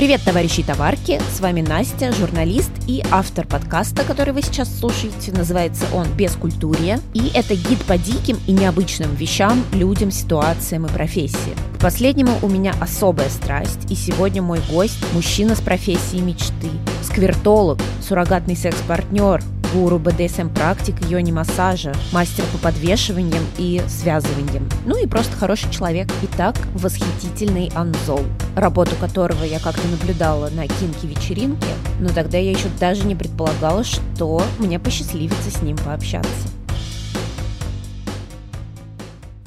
Привет, товарищи и товарки! С вами Настя, журналист и автор подкаста, который вы сейчас слушаете. Называется он «Бескультурье». И это гид по диким и необычным вещам, людям, ситуациям и профессиям. К последнему у меня особая страсть, и сегодня мой гость – мужчина с профессией мечты, сквертолог, суррогатный секс-партнер, гуру БДСМ-практик, йони-массажа, мастер по подвешиваниям и связываниям. Ну и просто хороший человек. Итак, восхитительный Анзол, работу которого я как-то наблюдала на кинки-вечеринке, но тогда я еще даже не предполагала, что мне посчастливится с ним пообщаться.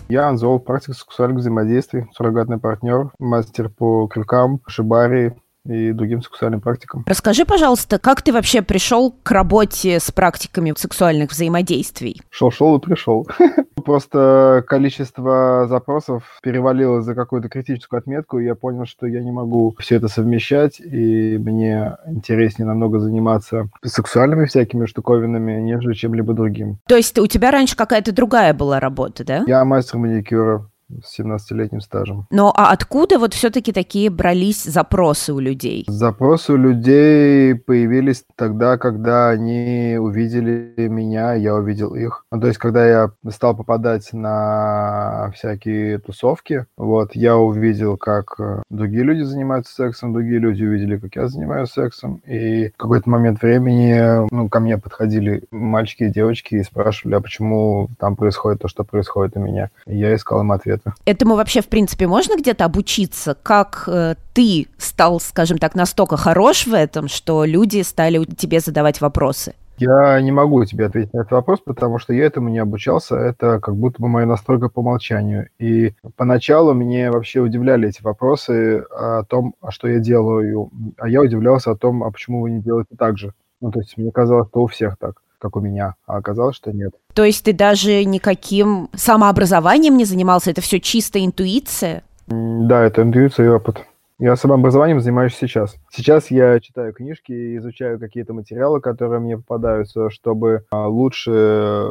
Я Анзол, практик сексуальных взаимодействий, суррогатный партнер, мастер по крюкам, шибари, и другим сексуальным практикам. Расскажи, пожалуйста, как ты вообще пришел к работе с практиками сексуальных взаимодействий? Шел-шел и пришел. Просто количество запросов перевалило за какую-то критическую отметку, и я понял, что я не могу все это совмещать, и мне интереснее намного заниматься сексуальными всякими штуковинами, нежели чем-либо другим. То есть у тебя раньше какая-то другая была работа, да? Я мастер маникюра, с 17-летним стажем. Но а откуда вот все-таки такие брались запросы у людей? Запросы у людей появились тогда, когда они увидели меня, я увидел их. Ну, то есть, когда я стал попадать на всякие тусовки, вот, я увидел, как э, другие люди занимаются сексом, другие люди увидели, как я занимаюсь сексом, и в какой-то момент времени, ну, ко мне подходили мальчики и девочки и спрашивали, а почему там происходит то, что происходит у меня. И я искал им ответ это. Этому вообще, в принципе, можно где-то обучиться? Как э, ты стал, скажем так, настолько хорош в этом, что люди стали тебе задавать вопросы? Я не могу тебе ответить на этот вопрос, потому что я этому не обучался. Это как будто бы моя настройка по умолчанию. И поначалу мне вообще удивляли эти вопросы о том, а что я делаю. А я удивлялся о том, а почему вы не делаете так же. Ну, то есть мне казалось, что у всех так как у меня, а оказалось, что нет. То есть ты даже никаким самообразованием не занимался, это все чисто интуиция? Да, это интуиция и опыт. Я самообразованием занимаюсь сейчас. Сейчас я читаю книжки изучаю какие-то материалы, которые мне попадаются, чтобы а, лучше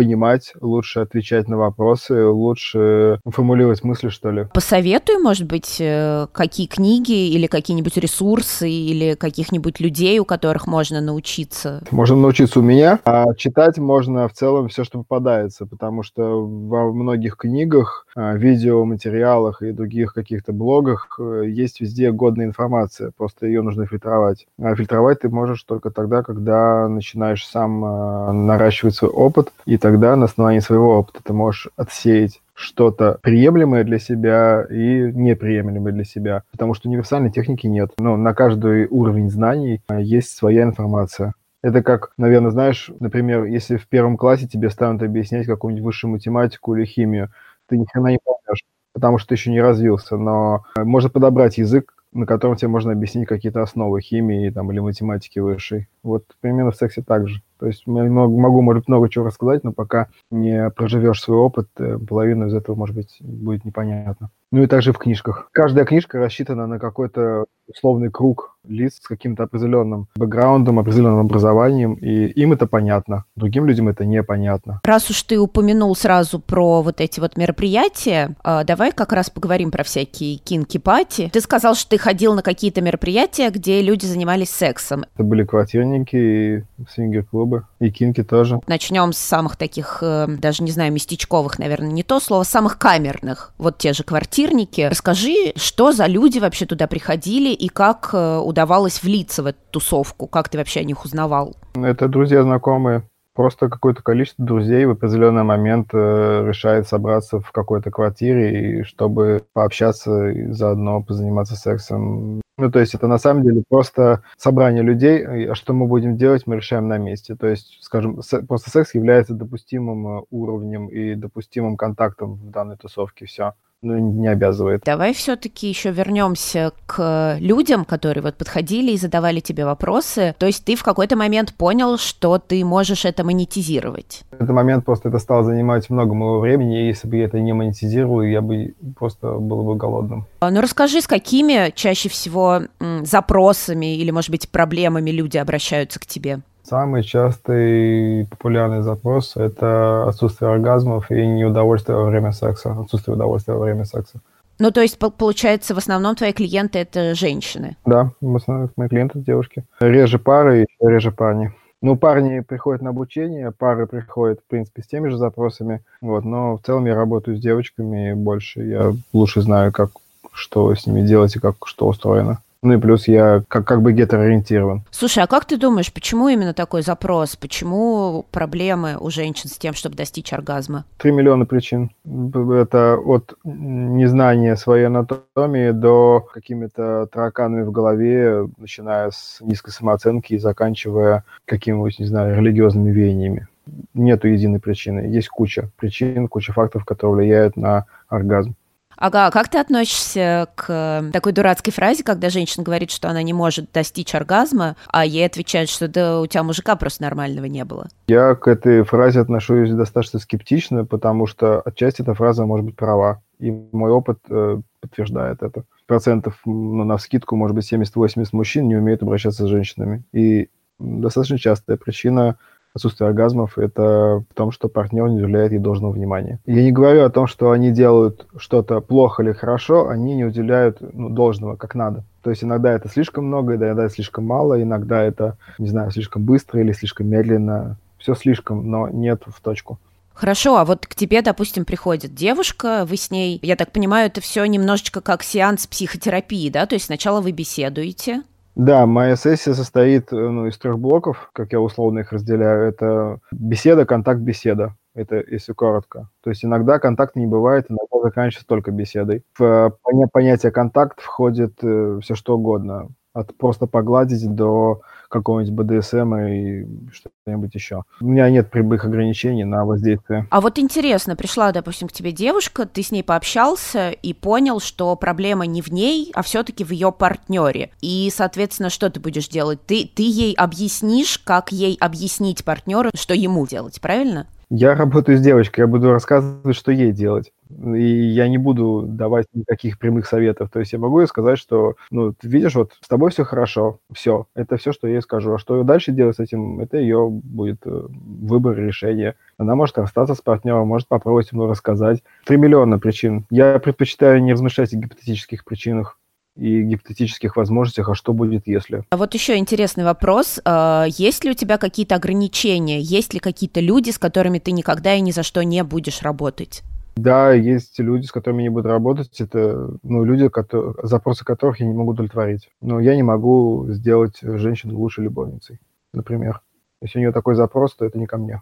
понимать, лучше отвечать на вопросы, лучше формулировать мысли, что ли. Посоветуй, может быть, э, какие книги или какие-нибудь ресурсы или каких-нибудь людей, у которых можно научиться? Можно научиться у меня, а читать можно в целом все, что попадается, потому что во многих книгах, видеоматериалах и других каких-то блогах э, есть везде годная информация, просто ее нужно фильтровать. А фильтровать ты можешь только тогда, когда начинаешь сам а, наращивать свой опыт, и тогда на основании своего опыта ты можешь отсеять что-то приемлемое для себя и неприемлемое для себя, потому что универсальной техники нет. Но на каждый уровень знаний а, есть своя информация. Это как, наверное, знаешь, например, если в первом классе тебе станут объяснять какую-нибудь высшую математику или химию, ты ни хрена не поймешь, потому что ты еще не развился, но а, можно подобрать язык, на котором тебе можно объяснить какие-то основы химии там, или математики высшей. Вот примерно в сексе так же. То есть я могу, может, много чего рассказать, но пока не проживешь свой опыт, э, половину из этого, может быть, будет непонятно. Ну и также в книжках. Каждая книжка рассчитана на какой-то условный круг лиц с каким-то определенным бэкграундом, определенным образованием, и им это понятно, другим людям это непонятно. Раз уж ты упомянул сразу про вот эти вот мероприятия, а, давай как раз поговорим про всякие кинки-пати. Ты сказал, что ты ходил на какие-то мероприятия, где люди занимались сексом. Это были квартирники и свингер-клубы, и кинки тоже. Начнем с самых таких, э, даже не знаю, местечковых, наверное, не то слово, самых камерных. Вот те же квартирники. Расскажи, что за люди вообще туда приходили и как э, удавалось влиться в эту тусовку? Как ты вообще о них узнавал? Это друзья, знакомые. Просто какое-то количество друзей в определенный момент э, решает собраться в какой-то квартире, и чтобы пообщаться и заодно позаниматься сексом. Ну, то есть это на самом деле просто собрание людей, а что мы будем делать, мы решаем на месте. То есть, скажем, просто секс является допустимым э, уровнем и допустимым контактом в данной тусовке, все ну, не обязывает. Давай все-таки еще вернемся к людям, которые вот подходили и задавали тебе вопросы. То есть ты в какой-то момент понял, что ты можешь это монетизировать? В этот момент просто это стало занимать много моего времени, и если бы я это не монетизировал, я бы просто был бы голодным. А, ну расскажи, с какими чаще всего запросами или, может быть, проблемами люди обращаются к тебе? Самый частый популярный запрос – это отсутствие оргазмов и неудовольствие во время секса, отсутствие удовольствия во время секса. Ну, то есть, получается, в основном твои клиенты – это женщины? Да, в основном мои клиенты – девушки. Реже пары, еще реже парни. Ну, парни приходят на обучение, пары приходят, в принципе, с теми же запросами. Вот, но в целом я работаю с девочками больше. Я лучше знаю, как что с ними делать и как что устроено. Ну и плюс я как, как бы гетероориентирован. Слушай, а как ты думаешь, почему именно такой запрос? Почему проблемы у женщин с тем, чтобы достичь оргазма? Три миллиона причин. Это от незнания своей анатомии до какими-то тараканами в голове, начиная с низкой самооценки и заканчивая какими-нибудь, не знаю, религиозными веяниями. Нету единой причины. Есть куча причин, куча факторов, которые влияют на оргазм. Ага, а как ты относишься к такой дурацкой фразе, когда женщина говорит, что она не может достичь оргазма, а ей отвечают, что да у тебя мужика просто нормального не было? Я к этой фразе отношусь достаточно скептично, потому что отчасти эта фраза может быть права. И мой опыт э, подтверждает это. Процентов, ну, на скидку, может быть, 70-80 мужчин не умеют обращаться с женщинами. И достаточно частая причина отсутствие оргазмов – это в том, что партнер не уделяет ей должного внимания. Я не говорю о том, что они делают что-то плохо или хорошо, они не уделяют ну, должного, как надо. То есть иногда это слишком много, иногда это слишком мало, иногда это, не знаю, слишком быстро или слишком медленно. Все слишком, но нет в точку. Хорошо, а вот к тебе, допустим, приходит девушка, вы с ней, я так понимаю, это все немножечко как сеанс психотерапии, да? То есть сначала вы беседуете, да, моя сессия состоит ну, из трех блоков, как я условно их разделяю. Это беседа, контакт, беседа. Это если коротко. То есть иногда контакта не бывает, иногда заканчивается только беседой. В понятие контакт входит э, все что угодно. От просто погладить до какого-нибудь БДСМ и что-нибудь еще. У меня нет прямых ограничений на воздействие. А вот интересно, пришла, допустим, к тебе девушка, ты с ней пообщался и понял, что проблема не в ней, а все-таки в ее партнере. И, соответственно, что ты будешь делать? Ты, ты ей объяснишь, как ей объяснить партнеру, что ему делать, правильно? Я работаю с девочкой, я буду рассказывать, что ей делать. И я не буду давать никаких прямых советов. То есть я могу ей сказать, что, ну, ты видишь, вот с тобой все хорошо, все. Это все, что я ей скажу. А что дальше делать с этим, это ее будет э, выбор, решение. Она может расстаться с партнером, может попробовать ему рассказать. Три миллиона причин. Я предпочитаю не размышлять о гипотетических причинах и гипотетических возможностях, а что будет, если. А вот еще интересный вопрос. А, есть ли у тебя какие-то ограничения? Есть ли какие-то люди, с которыми ты никогда и ни за что не будешь работать? Да, есть люди, с которыми не буду работать. Это ну, люди, которые, запросы которых я не могу удовлетворить. Но я не могу сделать женщину лучшей любовницей, например. Если у нее такой запрос, то это не ко мне.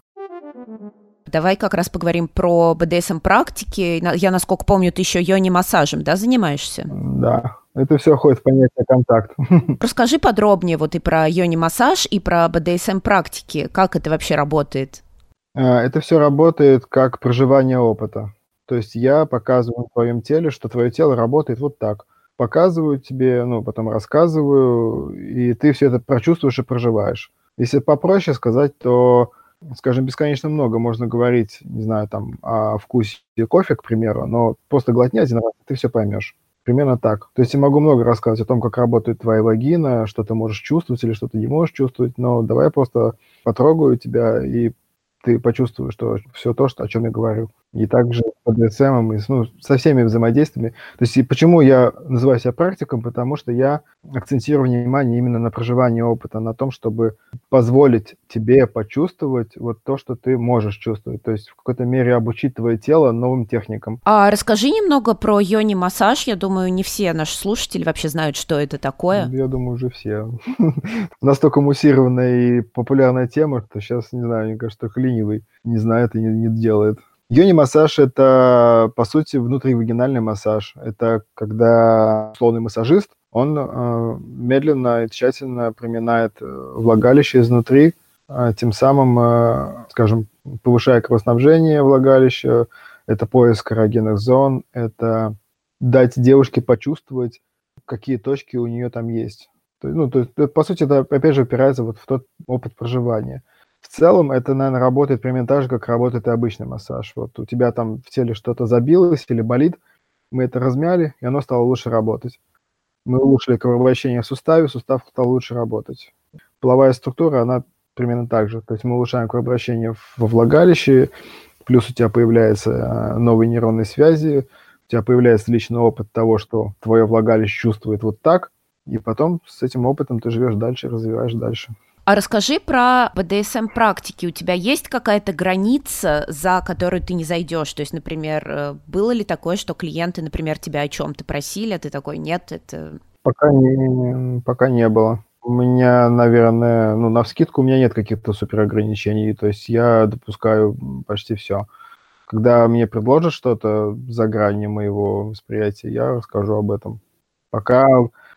Давай как раз поговорим про БДСМ-практики. Я, насколько помню, ты еще йони-массажем, да, занимаешься? Да, это все входит в понятие контакт. Расскажи подробнее вот и про йони-массаж, и про БДСМ-практики. Как это вообще работает? А, это все работает как проживание опыта. То есть я показываю в твоем теле, что твое тело работает вот так. Показываю тебе, ну, потом рассказываю, и ты все это прочувствуешь и проживаешь. Если попроще сказать, то скажем, бесконечно много можно говорить, не знаю, там, о вкусе кофе, к примеру, но просто глотни один раз, ты все поймешь. Примерно так. То есть я могу много рассказывать о том, как работает твоя вагина, что ты можешь чувствовать или что ты не можешь чувствовать, но давай я просто потрогаю тебя, и ты почувствуешь, что все то, что, о чем я говорю и также с BDSM, и ну, со всеми взаимодействиями. То есть и почему я называю себя практиком? Потому что я акцентирую внимание именно на проживании опыта, на том, чтобы позволить тебе почувствовать вот то, что ты можешь чувствовать. То есть в какой-то мере обучить твое тело новым техникам. А расскажи немного про йони-массаж. Я думаю, не все наши слушатели вообще знают, что это такое. Я думаю, уже все. Настолько муссированная и популярная тема, что сейчас, не знаю, мне кажется, только ленивый не знает и не делает. Йони-массаж – это, по сути, внутривагинальный массаж. Это когда условный массажист, он э, медленно и тщательно проминает э, влагалище изнутри, э, тем самым, э, скажем, повышая кровоснабжение влагалища. Это поиск эрогенных зон, это дать девушке почувствовать, какие точки у нее там есть. Ну, то есть, по сути, это, опять же, опирается вот в тот опыт проживания – в целом это, наверное, работает примерно так же, как работает и обычный массаж. Вот у тебя там в теле что-то забилось или болит, мы это размяли, и оно стало лучше работать. Мы улучшили кровообращение в суставе, сустав стал лучше работать. Половая структура, она примерно так же. То есть мы улучшаем кровообращение во влагалище, плюс у тебя появляются а, новые нейронные связи, у тебя появляется личный опыт того, что твое влагалище чувствует вот так, и потом с этим опытом ты живешь дальше, развиваешь дальше. А расскажи про БДСМ практики. У тебя есть какая-то граница, за которую ты не зайдешь? То есть, например, э, было ли такое, что клиенты, например, тебя о чем-то просили, а ты такой, нет, это... Пока не, пока не было. У меня, наверное, ну, на вскидку у меня нет каких-то супер ограничений, то есть я допускаю почти все. Когда мне предложат что-то за гранью моего восприятия, я расскажу об этом. Пока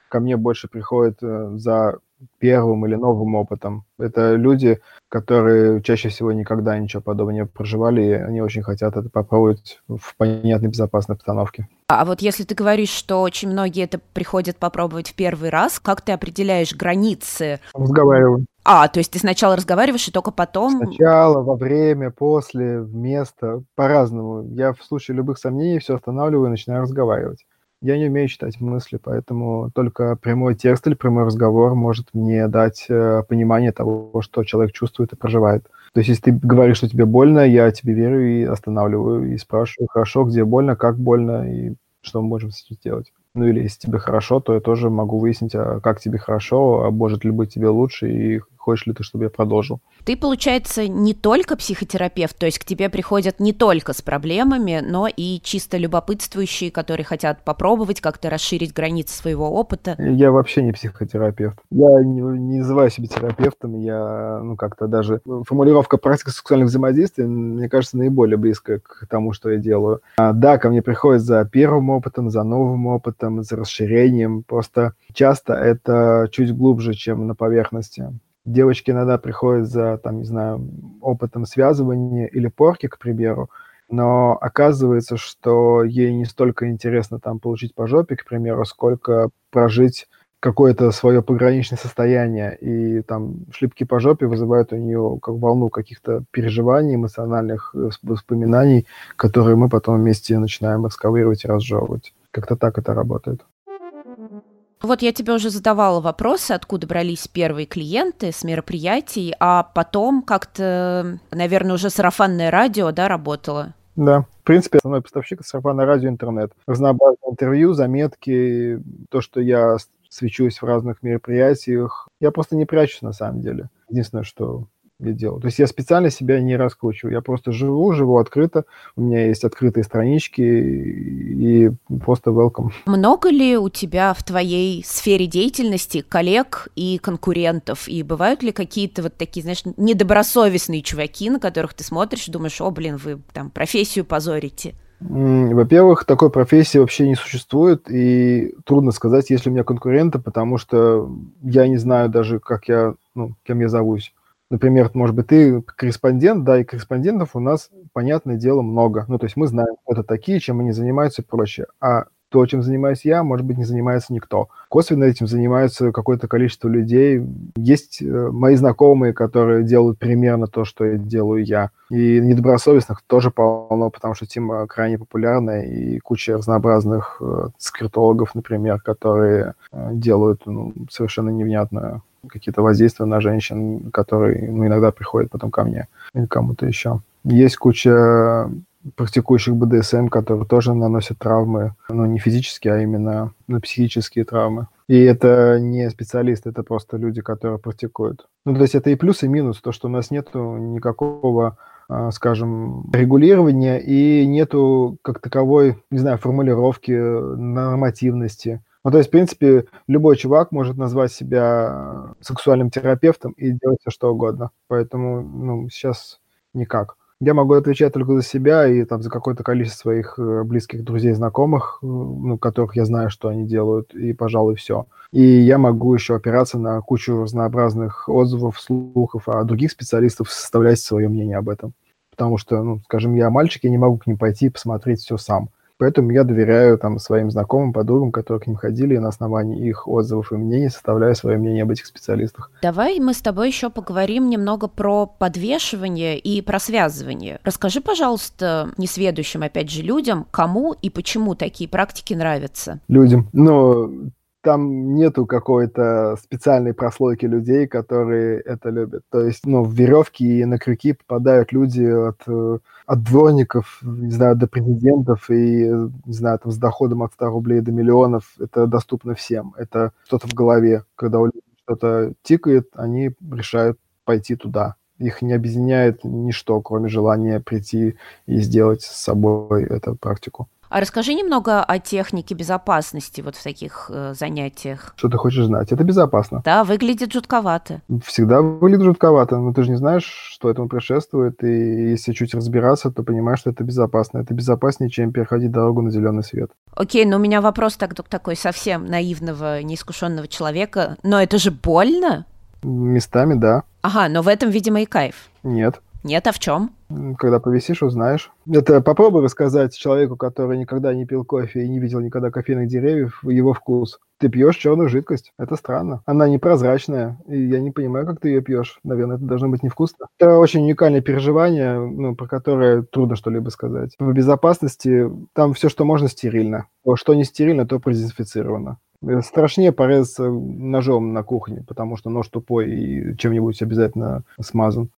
ко мне больше приходит э, за первым или новым опытом. Это люди, которые чаще всего никогда ничего подобного не проживали, и они очень хотят это попробовать в понятной, безопасной обстановке. А вот если ты говоришь, что очень многие это приходят попробовать в первый раз, как ты определяешь границы? Разговариваю. А, то есть ты сначала разговариваешь, и только потом... Сначала, во время, после, вместо, по-разному. Я в случае любых сомнений все останавливаю и начинаю разговаривать. Я не умею читать мысли, поэтому только прямой текст или прямой разговор может мне дать э, понимание того, что человек чувствует и проживает. То есть, если ты говоришь, что тебе больно, я тебе верю и останавливаю, и спрашиваю, хорошо, где больно, как больно, и что мы можем с этим сделать. Ну или если тебе хорошо, то я тоже могу выяснить, а как тебе хорошо, а может ли быть тебе лучше, и хочешь ли ты, чтобы я продолжил. Ты, получается, не только психотерапевт, то есть к тебе приходят не только с проблемами, но и чисто любопытствующие, которые хотят попробовать как-то расширить границы своего опыта. Я вообще не психотерапевт. Я не, не называю себя терапевтом, я, ну, как-то даже... Формулировка практика сексуальных взаимодействий, мне кажется, наиболее близкая к тому, что я делаю. А, да, ко мне приходят за первым опытом, за новым опытом, за расширением. Просто часто это чуть глубже, чем на поверхности. Девочки иногда приходят за, там, не знаю, опытом связывания или порки, к примеру, но оказывается, что ей не столько интересно там получить по жопе, к примеру, сколько прожить какое-то свое пограничное состояние, и там шлепки по жопе вызывают у нее как волну каких-то переживаний, эмоциональных э, воспоминаний, которые мы потом вместе начинаем экскавировать и разжевывать. Как-то так это работает. Вот я тебе уже задавала вопросы, откуда брались первые клиенты с мероприятий, а потом как-то, наверное, уже сарафанное радио, да, работало? Да, в принципе, основной поставщик сарафанное радио интернет. Разнообразные интервью, заметки, то, что я свечусь в разных мероприятиях. Я просто не прячусь на самом деле. Единственное, что я делаю. То есть я специально себя не раскручиваю. Я просто живу, живу открыто. У меня есть открытые странички и просто welcome. Много ли у тебя в твоей сфере деятельности коллег и конкурентов? И бывают ли какие-то вот такие, знаешь, недобросовестные чуваки, на которых ты смотришь и думаешь, о, блин, вы там профессию позорите? Во-первых, такой профессии вообще не существует, и трудно сказать, есть ли у меня конкуренты, потому что я не знаю даже, как я, ну, кем я зовусь например, может быть, ты корреспондент, да, и корреспондентов у нас, понятное дело, много. Ну, то есть мы знаем, кто это такие, чем они занимаются и прочее. А то, чем занимаюсь я, может быть, не занимается никто. Косвенно этим занимаются какое-то количество людей. Есть э, мои знакомые, которые делают примерно то, что делаю я. И недобросовестных тоже полно, потому что тема крайне популярная, и куча разнообразных э, скриптологов, например, которые э, делают ну, совершенно невнятное какие-то воздействия на женщин, которые ну, иногда приходят потом ко мне или кому-то еще. Есть куча практикующих БДСМ, которые тоже наносят травмы, ну, не физические, а именно ну, психические травмы. И это не специалисты, это просто люди, которые практикуют. Ну, то есть это и плюс, и минус, то, что у нас нет никакого а, скажем, регулирования и нету как таковой, не знаю, формулировки нормативности. Ну, то есть, в принципе, любой чувак может назвать себя сексуальным терапевтом и делать все, что угодно. Поэтому, ну, сейчас никак. Я могу отвечать только за себя и там за какое-то количество своих э, близких друзей, знакомых, э, ну, которых я знаю, что они делают, и, пожалуй, все. И я могу еще опираться на кучу разнообразных отзывов, слухов, а других специалистов составлять свое мнение об этом. Потому что, ну, скажем, я мальчик, я не могу к ним пойти и посмотреть все сам. Поэтому я доверяю там своим знакомым, подругам, которые к ним ходили, и на основании их отзывов и мнений составляю свое мнение об этих специалистах. Давай мы с тобой еще поговорим немного про подвешивание и про связывание. Расскажи, пожалуйста, несведущим, опять же, людям, кому и почему такие практики нравятся. Людям. Ну, там нету какой-то специальной прослойки людей, которые это любят. То есть, ну, в веревки и на крюки попадают люди от, э, от дворников, не знаю, до президентов и, не знаю, там, с доходом от 100 рублей до миллионов. Это доступно всем. Это что-то в голове. Когда у людей что-то тикает, они решают пойти туда. Их не объединяет ничто, кроме желания прийти и сделать с собой эту практику. А расскажи немного о технике безопасности вот в таких э, занятиях. Что ты хочешь знать? Это безопасно. Да, выглядит жутковато. Всегда выглядит жутковато, но ты же не знаешь, что этому предшествует, и если чуть разбираться, то понимаешь, что это безопасно. Это безопаснее, чем переходить дорогу на зеленый свет. Окей, но у меня вопрос так, такой совсем наивного, неискушенного человека. Но это же больно? Местами, да. Ага, но в этом, видимо, и кайф. Нет. Нет, а в чем? Когда повисишь, узнаешь. Это попробуй рассказать человеку, который никогда не пил кофе и не видел никогда кофейных деревьев, его вкус. Ты пьешь черную жидкость. Это странно. Она непрозрачная, и я не понимаю, как ты ее пьешь. Наверное, это должно быть невкусно. Это очень уникальное переживание, ну, про которое трудно что-либо сказать. В безопасности там все, что можно, стерильно. Что не стерильно, то продезинфицировано. Страшнее порезаться ножом на кухне, потому что нож тупой и чем-нибудь обязательно смазан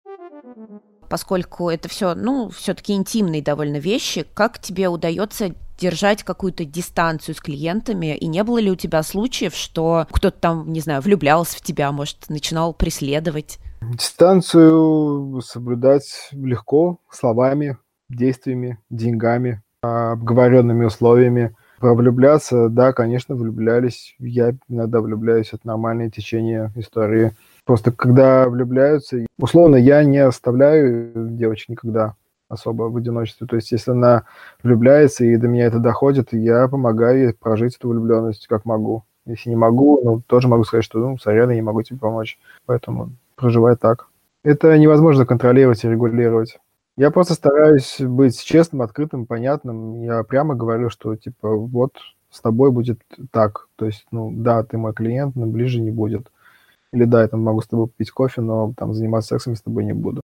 поскольку это все, ну, все-таки интимные довольно вещи, как тебе удается держать какую-то дистанцию с клиентами, и не было ли у тебя случаев, что кто-то там, не знаю, влюблялся в тебя, может, начинал преследовать? Дистанцию соблюдать легко, словами, действиями, деньгами, обговоренными условиями. Влюбляться, да, конечно, влюблялись. Я иногда влюбляюсь, это нормальное течение истории. Просто когда влюбляются, условно, я не оставляю девочек никогда особо в одиночестве. То есть, если она влюбляется и до меня это доходит, я помогаю ей прожить эту влюбленность как могу. Если не могу, ну, тоже могу сказать, что, ну, сорян, я не могу тебе помочь. Поэтому проживай так. Это невозможно контролировать и регулировать. Я просто стараюсь быть честным, открытым, понятным. Я прямо говорю, что, типа, вот с тобой будет так. То есть, ну, да, ты мой клиент, но ближе не будет. Или да, я там могу с тобой пить кофе, но там заниматься сексом с тобой не буду.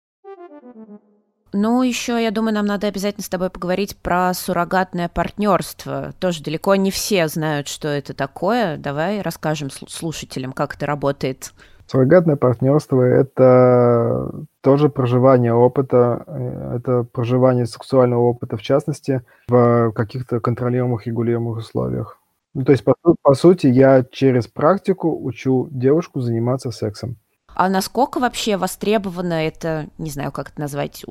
Ну, еще, я думаю, нам надо обязательно с тобой поговорить про суррогатное партнерство. Тоже далеко не все знают, что это такое. Давай расскажем слушателям, как это работает. Суррогатное партнерство – это тоже проживание опыта, э, это проживание сексуального опыта, в частности, в каких-то контролируемых, регулируемых условиях. Ну, то есть, по, по сути, я через практику учу девушку заниматься сексом. А насколько вообще востребована это, не знаю, как это назвать,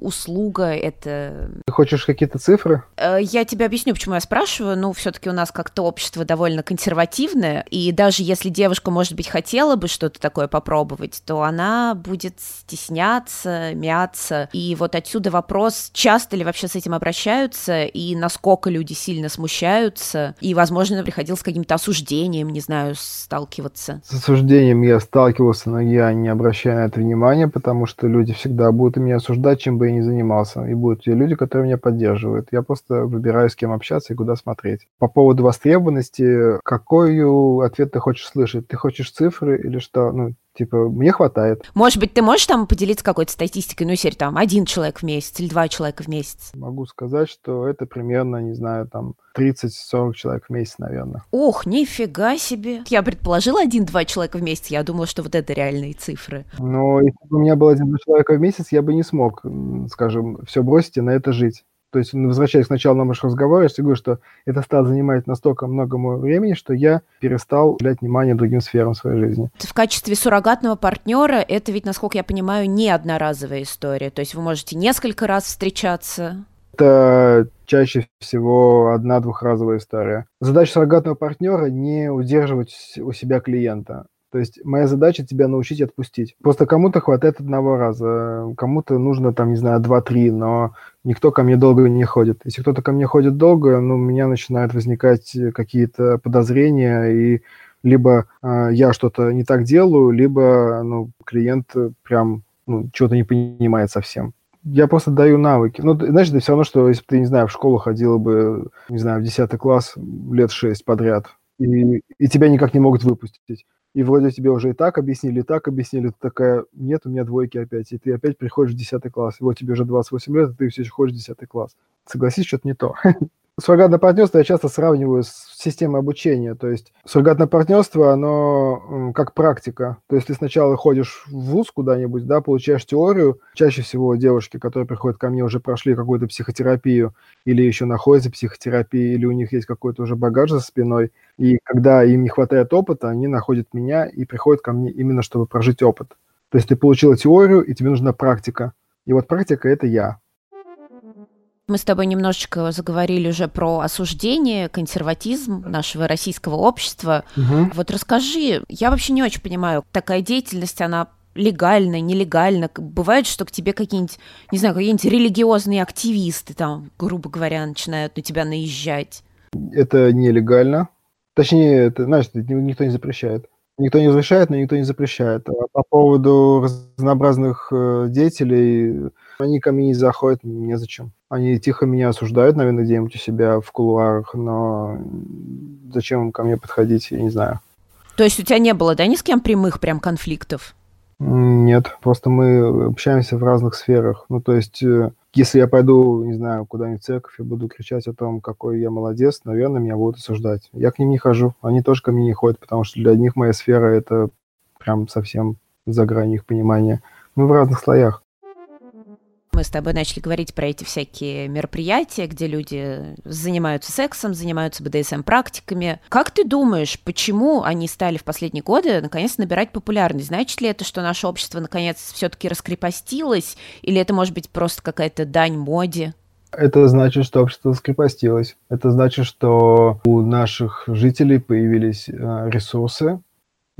услуга, это... Ты хочешь какие-то цифры? Э, я тебе объясню, почему я спрашиваю. Ну, все-таки у нас как-то общество довольно консервативное, и даже если девушка, может быть, хотела бы что-то такое попробовать, то она будет стесняться, мяться. И вот отсюда вопрос, часто ли вообще с этим обращаются, и насколько люди сильно смущаются, и, возможно, приходилось с каким-то осуждением, не знаю, сталкиваться. С осуждением я сталкивался, но я не обращаю на это внимания, потому что люди всегда будут меня осуждать, чем бы я ни занимался. И будут те люди, которые меня поддерживают. Я просто выбираю, с кем общаться и куда смотреть. По поводу востребованности, какой ответ ты хочешь слышать? Ты хочешь цифры или что? Ну, Типа, мне хватает. Может быть, ты можешь там поделиться какой-то статистикой, ну, серии там, один человек в месяц или два человека в месяц? Могу сказать, что это примерно, не знаю, там, 30-40 человек в месяц, наверное. Ох, нифига себе. Я предположила один-два человека в месяц, я думала, что вот это реальные цифры. Но если бы у меня было один-два человека в месяц, я бы не смог, скажем, все бросить и на это жить. То есть, возвращаясь к началу нашего разговора, я говорю, что это стало занимать настолько много моего времени, что я перестал уделять внимание другим сферам своей жизни. В качестве суррогатного партнера это ведь, насколько я понимаю, не одноразовая история. То есть вы можете несколько раз встречаться. Это чаще всего одна-двухразовая история. Задача суррогатного партнера не удерживать у себя клиента. То есть моя задача тебя научить отпустить. Просто кому-то хватает одного раза, кому-то нужно там, не знаю, два-три, но никто ко мне долго не ходит. Если кто-то ко мне ходит долго, ну, у меня начинают возникать какие-то подозрения, и либо э, я что-то не так делаю, либо ну, клиент прям ну, чего-то не понимает совсем. Я просто даю навыки. Ну, знаешь, это все равно, что если бы ты, не знаю, в школу ходила бы, не знаю, в 10 класс лет 6 подряд, и, и тебя никак не могут выпустить и вроде тебе уже и так объяснили, и так объяснили, ты такая, нет, у меня двойки опять, и ты опять приходишь в 10 класс, и вот тебе уже 28 лет, и ты все еще ходишь в 10 класс. Согласись, что-то не то. Суррогатное партнерство я часто сравниваю с системой обучения. То есть суррогатное партнерство, оно как практика. То есть ты сначала ходишь в ВУЗ куда-нибудь, да, получаешь теорию. Чаще всего девушки, которые приходят ко мне, уже прошли какую-то психотерапию или еще находятся в психотерапии, или у них есть какой-то уже багаж за спиной. И когда им не хватает опыта, они находят меня и приходят ко мне именно, чтобы прожить опыт. То есть ты получила теорию, и тебе нужна практика. И вот практика – это я. Мы с тобой немножечко заговорили уже про осуждение, консерватизм нашего российского общества. Угу. Вот расскажи, я вообще не очень понимаю, такая деятельность, она легально, нелегально. Бывает, что к тебе какие-нибудь, не знаю, какие-нибудь религиозные активисты там, грубо говоря, начинают на тебя наезжать. Это нелегально. Точнее, это, знаешь, никто не запрещает. Никто не разрешает, но никто не запрещает. А по поводу разнообразных э, деятелей, они ко мне не заходят, незачем. Они тихо меня осуждают, наверное, где-нибудь у себя в кулуарах, но зачем им ко мне подходить, я не знаю. То есть у тебя не было, да, ни с кем прямых прям конфликтов? Нет, просто мы общаемся в разных сферах. Ну, то есть, э, если я пойду, не знаю, куда-нибудь в церковь и буду кричать о том, какой я молодец, наверное, меня будут осуждать. Я к ним не хожу, они тоже ко мне не ходят, потому что для них моя сфера – это прям совсем за гранью их понимания. Мы в разных слоях. Мы с тобой начали говорить про эти всякие мероприятия, где люди занимаются сексом, занимаются БДСМ-практиками. Как ты думаешь, почему они стали в последние годы наконец набирать популярность? Значит ли это, что наше общество наконец все-таки раскрепостилось? Или это может быть просто какая-то дань моде? Это значит, что общество скрепостилось. Это значит, что у наших жителей появились э, ресурсы,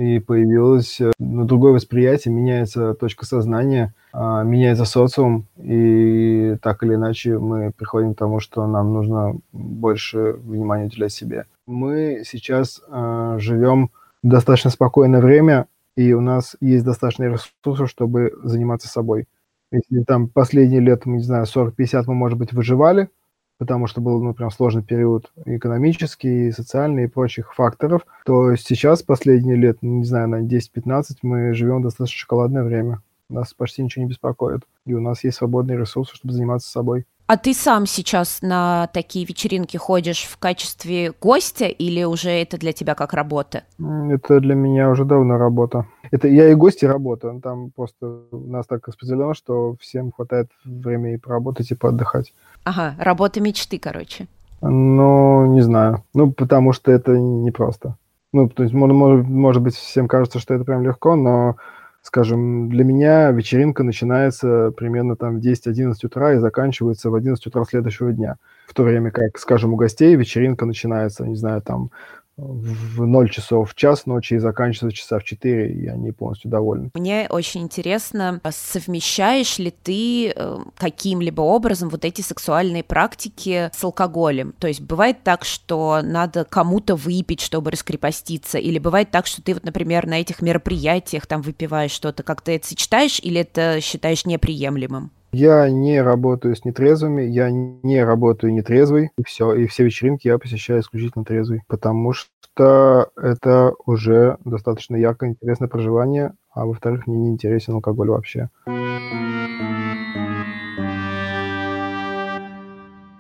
и появилось э, ну, другое восприятие, меняется точка сознания, а, меняется социум, и так или иначе мы приходим к тому, что нам нужно больше внимания уделять себе. Мы сейчас э, живем достаточно спокойное время, и у нас есть достаточно ресурсов, чтобы заниматься собой. Если там последние лет, не знаю, 40-50 мы, может быть, выживали – потому что был, ну, прям сложный период экономический, социальный и прочих факторов, то сейчас, последние лет, ну, не знаю, на 10-15, мы живем достаточно шоколадное время. Нас почти ничего не беспокоит. И у нас есть свободные ресурсы, чтобы заниматься собой. А ты сам сейчас на такие вечеринки ходишь в качестве гостя или уже это для тебя как работа? Это для меня уже давно работа. Это я и гость, и работа. Там просто у нас так распределено, что всем хватает времени и поработать, и поотдыхать. Ага, работа мечты, короче. Ну, не знаю. Ну, потому что это непросто. Ну, то есть, может, может быть, всем кажется, что это прям легко, но скажем, для меня вечеринка начинается примерно там в 10-11 утра и заканчивается в 11 утра следующего дня. В то время как, скажем, у гостей вечеринка начинается, не знаю, там в 0 часов в час ночи и заканчивается часа в 4, и они полностью довольны. Мне очень интересно, а совмещаешь ли ты э, каким-либо образом вот эти сексуальные практики с алкоголем? То есть бывает так, что надо кому-то выпить, чтобы раскрепоститься, или бывает так, что ты вот, например, на этих мероприятиях там выпиваешь что-то, как ты это сочетаешь, или это считаешь неприемлемым? Я не работаю с нетрезвыми, я не работаю нетрезвый, и все. И все вечеринки я посещаю исключительно трезвый, потому что это уже достаточно яркое, интересное проживание, а во-вторых, мне не интересен алкоголь вообще.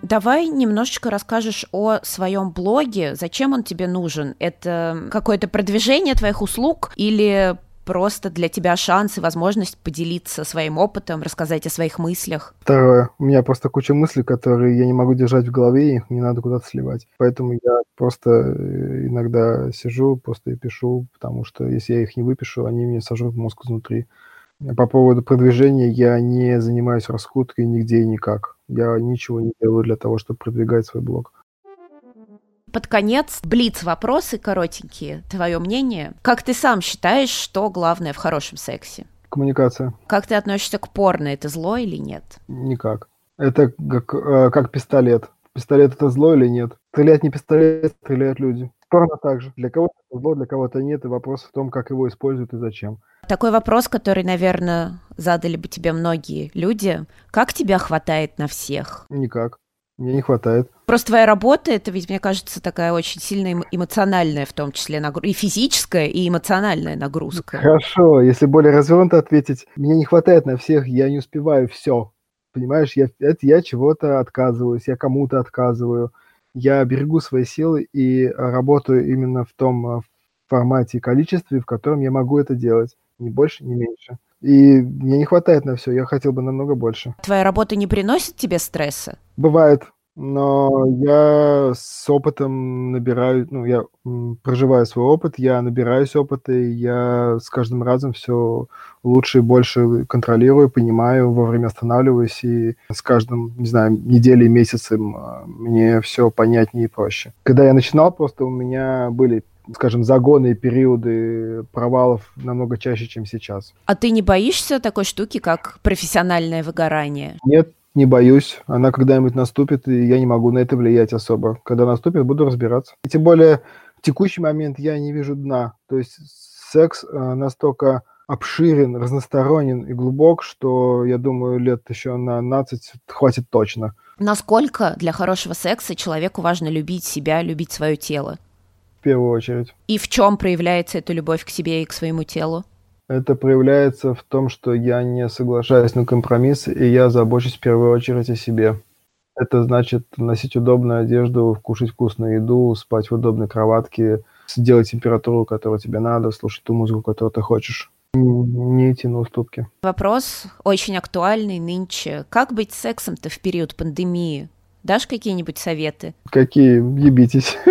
Давай немножечко расскажешь о своем блоге. Зачем он тебе нужен? Это какое-то продвижение твоих услуг или просто для тебя шанс и возможность поделиться своим опытом, рассказать о своих мыслях? Второе. У меня просто куча мыслей, которые я не могу держать в голове, их не надо куда-то сливать. Поэтому я просто э, иногда сижу, просто и пишу, потому что если я их не выпишу, они мне сожрут мозг изнутри. По поводу продвижения я не занимаюсь раскруткой нигде и никак. Я ничего не делаю для того, чтобы продвигать свой блог. Под конец блиц вопросы коротенькие. Твое мнение? Как ты сам считаешь, что главное в хорошем сексе? Коммуникация. Как ты относишься к порно? Это зло или нет? Никак. Это как, э, как пистолет. Пистолет это зло или нет? Стрелять не пистолет, стреляют люди. Порно также. Для кого-то это зло, для кого-то нет. И вопрос в том, как его используют и зачем. Такой вопрос, который, наверное, задали бы тебе многие люди. Как тебя хватает на всех? Никак. Мне не хватает. Просто твоя работа, это ведь, мне кажется, такая очень сильная эмоциональная, в том числе, нагрузка, и физическая, и эмоциональная нагрузка. Хорошо, если более развернуто ответить, мне не хватает на всех, я не успеваю все. Понимаешь, я, это я чего-то отказываюсь, я кому-то отказываю. я берегу свои силы и работаю именно в том формате и количестве, в котором я могу это делать. Ни больше, ни меньше. И мне не хватает на все, я хотел бы намного больше. Твоя работа не приносит тебе стресса? Бывает, но я с опытом набираю, ну, я проживаю свой опыт, я набираюсь опыта, и я с каждым разом все лучше и больше контролирую, понимаю, вовремя останавливаюсь, и с каждым, не знаю, неделей, месяцем а, мне все понятнее и проще. Когда я начинал, просто у меня были скажем, загоны и периоды провалов намного чаще, чем сейчас. А ты не боишься такой штуки, как профессиональное выгорание? Нет, не боюсь. Она когда-нибудь наступит, и я не могу на это влиять особо. Когда наступит, буду разбираться. И тем более в текущий момент я не вижу дна. То есть секс э, настолько обширен, разносторонен и глубок, что, я думаю, лет еще на 15 хватит точно. Насколько для хорошего секса человеку важно любить себя, любить свое тело? В первую очередь. И в чем проявляется эта любовь к себе и к своему телу? Это проявляется в том, что я не соглашаюсь на компромиссы, и я забочусь в первую очередь о себе. Это значит носить удобную одежду, кушать вкусную еду, спать в удобной кроватке, сделать температуру, которую тебе надо, слушать ту музыку, которую ты хочешь. Не идти на уступки. Вопрос очень актуальный нынче. Как быть сексом-то в период пандемии? Дашь какие-нибудь советы? Какие? Ебитесь.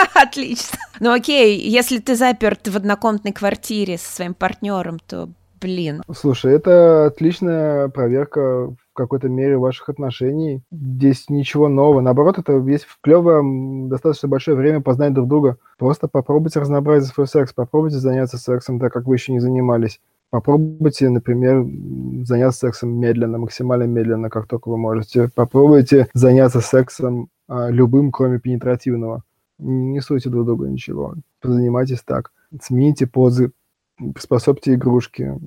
Отлично. Ну окей, если ты заперт в однокомнатной квартире со своим партнером, то блин. Слушай, это отличная проверка в какой-то мере ваших отношений. Здесь ничего нового. Наоборот, это есть клевое, достаточно большое время познать друг друга. Просто попробуйте разнообразить свой секс, попробуйте заняться сексом так, как вы еще не занимались. Попробуйте, например, заняться сексом медленно, максимально медленно, как только вы можете. Попробуйте заняться сексом а, любым, кроме пенетративного. Не суйте друг друга ничего. Занимайтесь так. Смените позы, приспособьте игрушки,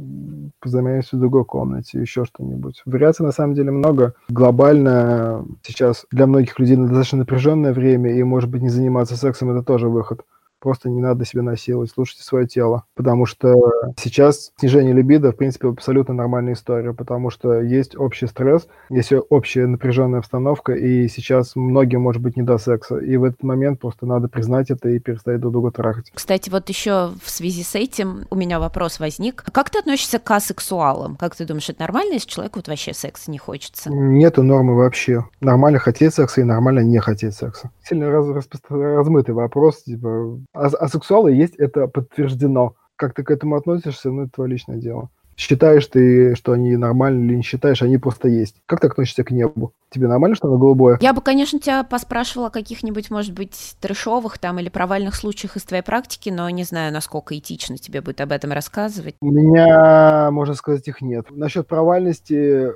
позанимайтесь в другой комнате, еще что-нибудь. Вариаций на самом деле много. Глобально сейчас для многих людей достаточно напряженное время, и, может быть, не заниматься сексом – это тоже выход. Просто не надо себя насиловать, слушайте свое тело. Потому что сейчас снижение либидо, в принципе, абсолютно нормальная история, потому что есть общий стресс, есть общая напряженная обстановка, и сейчас многим может быть не до секса. И в этот момент просто надо признать это и перестать друг друга трахать. Кстати, вот еще в связи с этим у меня вопрос возник. Как ты относишься к асексуалам? Как ты думаешь, это нормально, если человеку вот вообще секса не хочется? Нету нормы вообще. Нормально хотеть секса и нормально не хотеть секса. Сильно раз, раз, размытый вопрос, типа а, а сексуалы есть, это подтверждено. Как ты к этому относишься, ну, это твое личное дело. Считаешь ты, что они нормальны или не считаешь, они просто есть. Как ты относишься к небу? Тебе нормально, что оно голубое? Я бы, конечно, тебя поспрашивала о каких-нибудь, может быть, трешовых там или провальных случаях из твоей практики, но не знаю, насколько этично тебе будет об этом рассказывать. У меня, можно сказать, их нет. Насчет провальности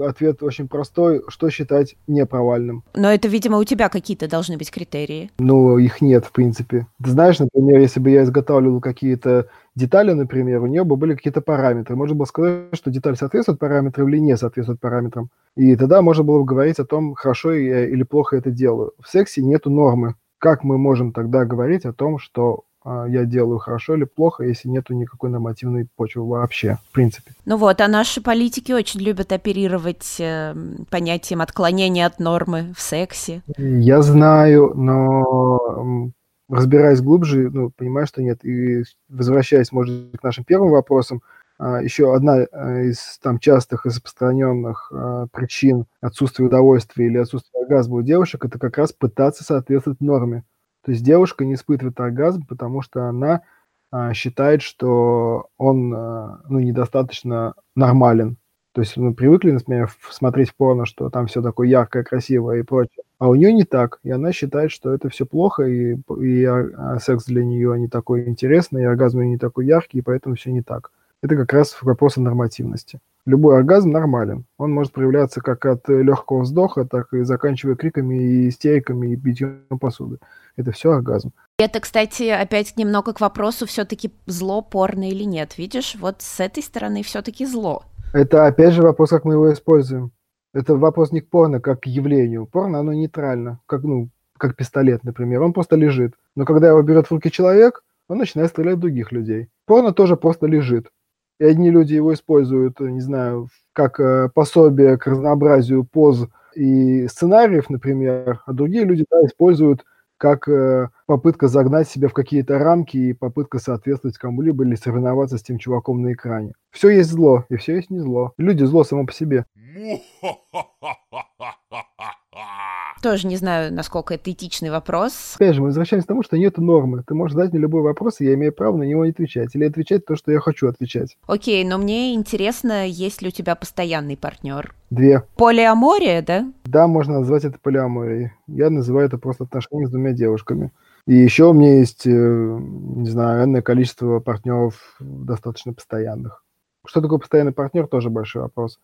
ответ очень простой. Что считать непровальным? Но это, видимо, у тебя какие-то должны быть критерии. Ну, их нет, в принципе. Ты знаешь, например, если бы я изготавливал какие-то детали, например, у нее бы были какие-то параметры. Можно было сказать, что деталь соответствует параметрам или не соответствует параметрам. И тогда можно было бы говорить о том, хорошо я или плохо это делаю. В сексе нету нормы. Как мы можем тогда говорить о том, что я делаю хорошо или плохо, если нету никакой нормативной почвы вообще, в принципе. Ну вот, а наши политики очень любят оперировать э, понятием отклонения от нормы в сексе. Я знаю, но разбираясь глубже, ну, понимаю, что нет. И возвращаясь, может, к нашим первым вопросам, а, еще одна а, из там частых и распространенных а, причин отсутствия удовольствия или отсутствия оргазма у девушек это как раз пытаться соответствовать норме. То есть девушка не испытывает оргазм, потому что она а, считает, что он а, ну, недостаточно нормален. То есть мы привыкли, например, смотреть в порно, что там все такое яркое, красивое и прочее. А у нее не так. И она считает, что это все плохо, и, и а, секс для нее не такой интересный, и оргазм не такой яркий, и поэтому все не так. Это как раз вопрос о нормативности. Любой оргазм нормален. Он может проявляться как от легкого вздоха, так и заканчивая криками и истериками и битьем посуды. Это все оргазм. Это, кстати, опять немного к вопросу, все-таки зло порно или нет. Видишь, вот с этой стороны все-таки зло. Это опять же вопрос, как мы его используем. Это вопрос не к порно, как к явлению. Порно, оно нейтрально, как, ну, как пистолет, например. Он просто лежит. Но когда его берет в руки человек, он начинает стрелять в других людей. Порно тоже просто лежит. И одни люди его используют, не знаю, как э, пособие к разнообразию поз и и сценариев, например, а другие люди да, используют как э, попытка загнать себя в какие-то рамки и попытка соответствовать кому-либо или соревноваться с тем чуваком на экране. Все есть зло, и все есть не зло. Люди зло само по себе. Тоже не знаю, насколько это этичный вопрос. Опять же, мы возвращаемся к тому, что нет нормы. Ты можешь задать мне любой вопрос, и я имею право на него не отвечать. Или отвечать то, что я хочу отвечать. Окей, но мне интересно, есть ли у тебя постоянный партнер? Две. Полиамория, да? Да, можно назвать это полиаморией. Я называю это просто отношения с двумя девушками. И еще у меня есть, э, не знаю, энное количество партнеров достаточно постоянных. Что такое постоянный партнер, тоже большой вопрос.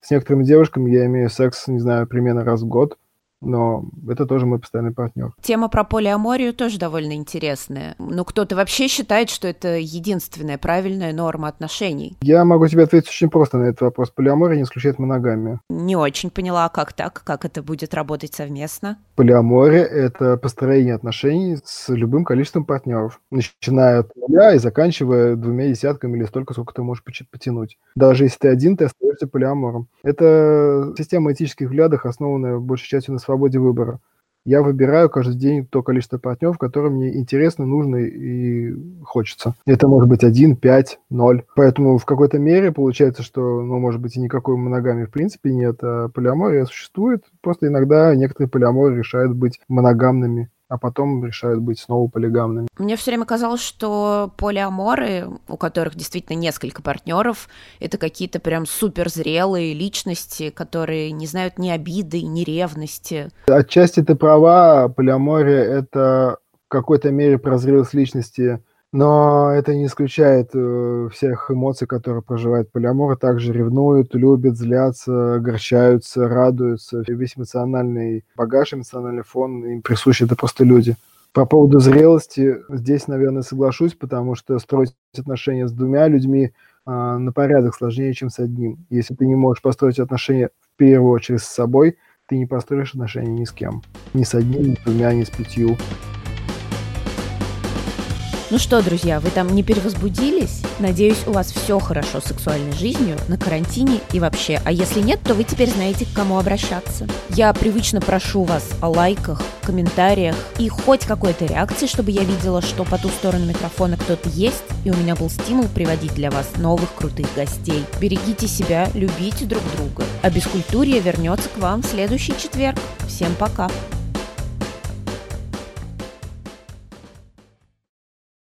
С некоторыми девушками я имею секс, не знаю, примерно раз в год но это тоже мой постоянный партнер. Тема про полиаморию тоже довольно интересная. Ну, кто-то вообще считает, что это единственная правильная норма отношений. Я могу тебе ответить очень просто на этот вопрос. Полиамория не исключает моногамию. Не очень поняла, как так, как это будет работать совместно. Полиамория – это построение отношений с любым количеством партнеров, начиная от нуля и заканчивая двумя десятками или столько, сколько ты можешь потянуть. Даже если ты один, ты остаешься полиамором. Это система этических взглядов, основанная большей частью на свободе выбора. Я выбираю каждый день то количество партнеров, которые мне интересно, нужно и хочется. Это может быть один, пять, ноль. Поэтому в какой-то мере получается, что, ну, может быть, и никакой моногамии в принципе нет, а полиамория существует. Просто иногда некоторые полиаморы решают быть моногамными а потом решают быть снова полигамными. Мне все время казалось, что полиаморы, у которых действительно несколько партнеров, это какие-то прям суперзрелые личности, которые не знают ни обиды, ни ревности. Отчасти ты права, полиамория — это в какой-то мере прозрелость личности но это не исключает э, всех эмоций, которые проживают полиаморы. Также ревнуют, любят, злятся, огорчаются, радуются. Весь эмоциональный багаж, эмоциональный фон им присущи это просто люди. По поводу зрелости здесь, наверное, соглашусь, потому что строить отношения с двумя людьми э, на порядок сложнее, чем с одним. Если ты не можешь построить отношения в первую очередь с собой, ты не построишь отношения ни с кем. Ни с одним, ни с двумя, ни с пятью. Ну что, друзья, вы там не перевозбудились? Надеюсь, у вас все хорошо с сексуальной жизнью, на карантине и вообще. А если нет, то вы теперь знаете, к кому обращаться. Я привычно прошу вас о лайках, комментариях и хоть какой-то реакции, чтобы я видела, что по ту сторону микрофона кто-то есть, и у меня был стимул приводить для вас новых крутых гостей. Берегите себя, любите друг друга. А бескультурье вернется к вам в следующий четверг. Всем пока!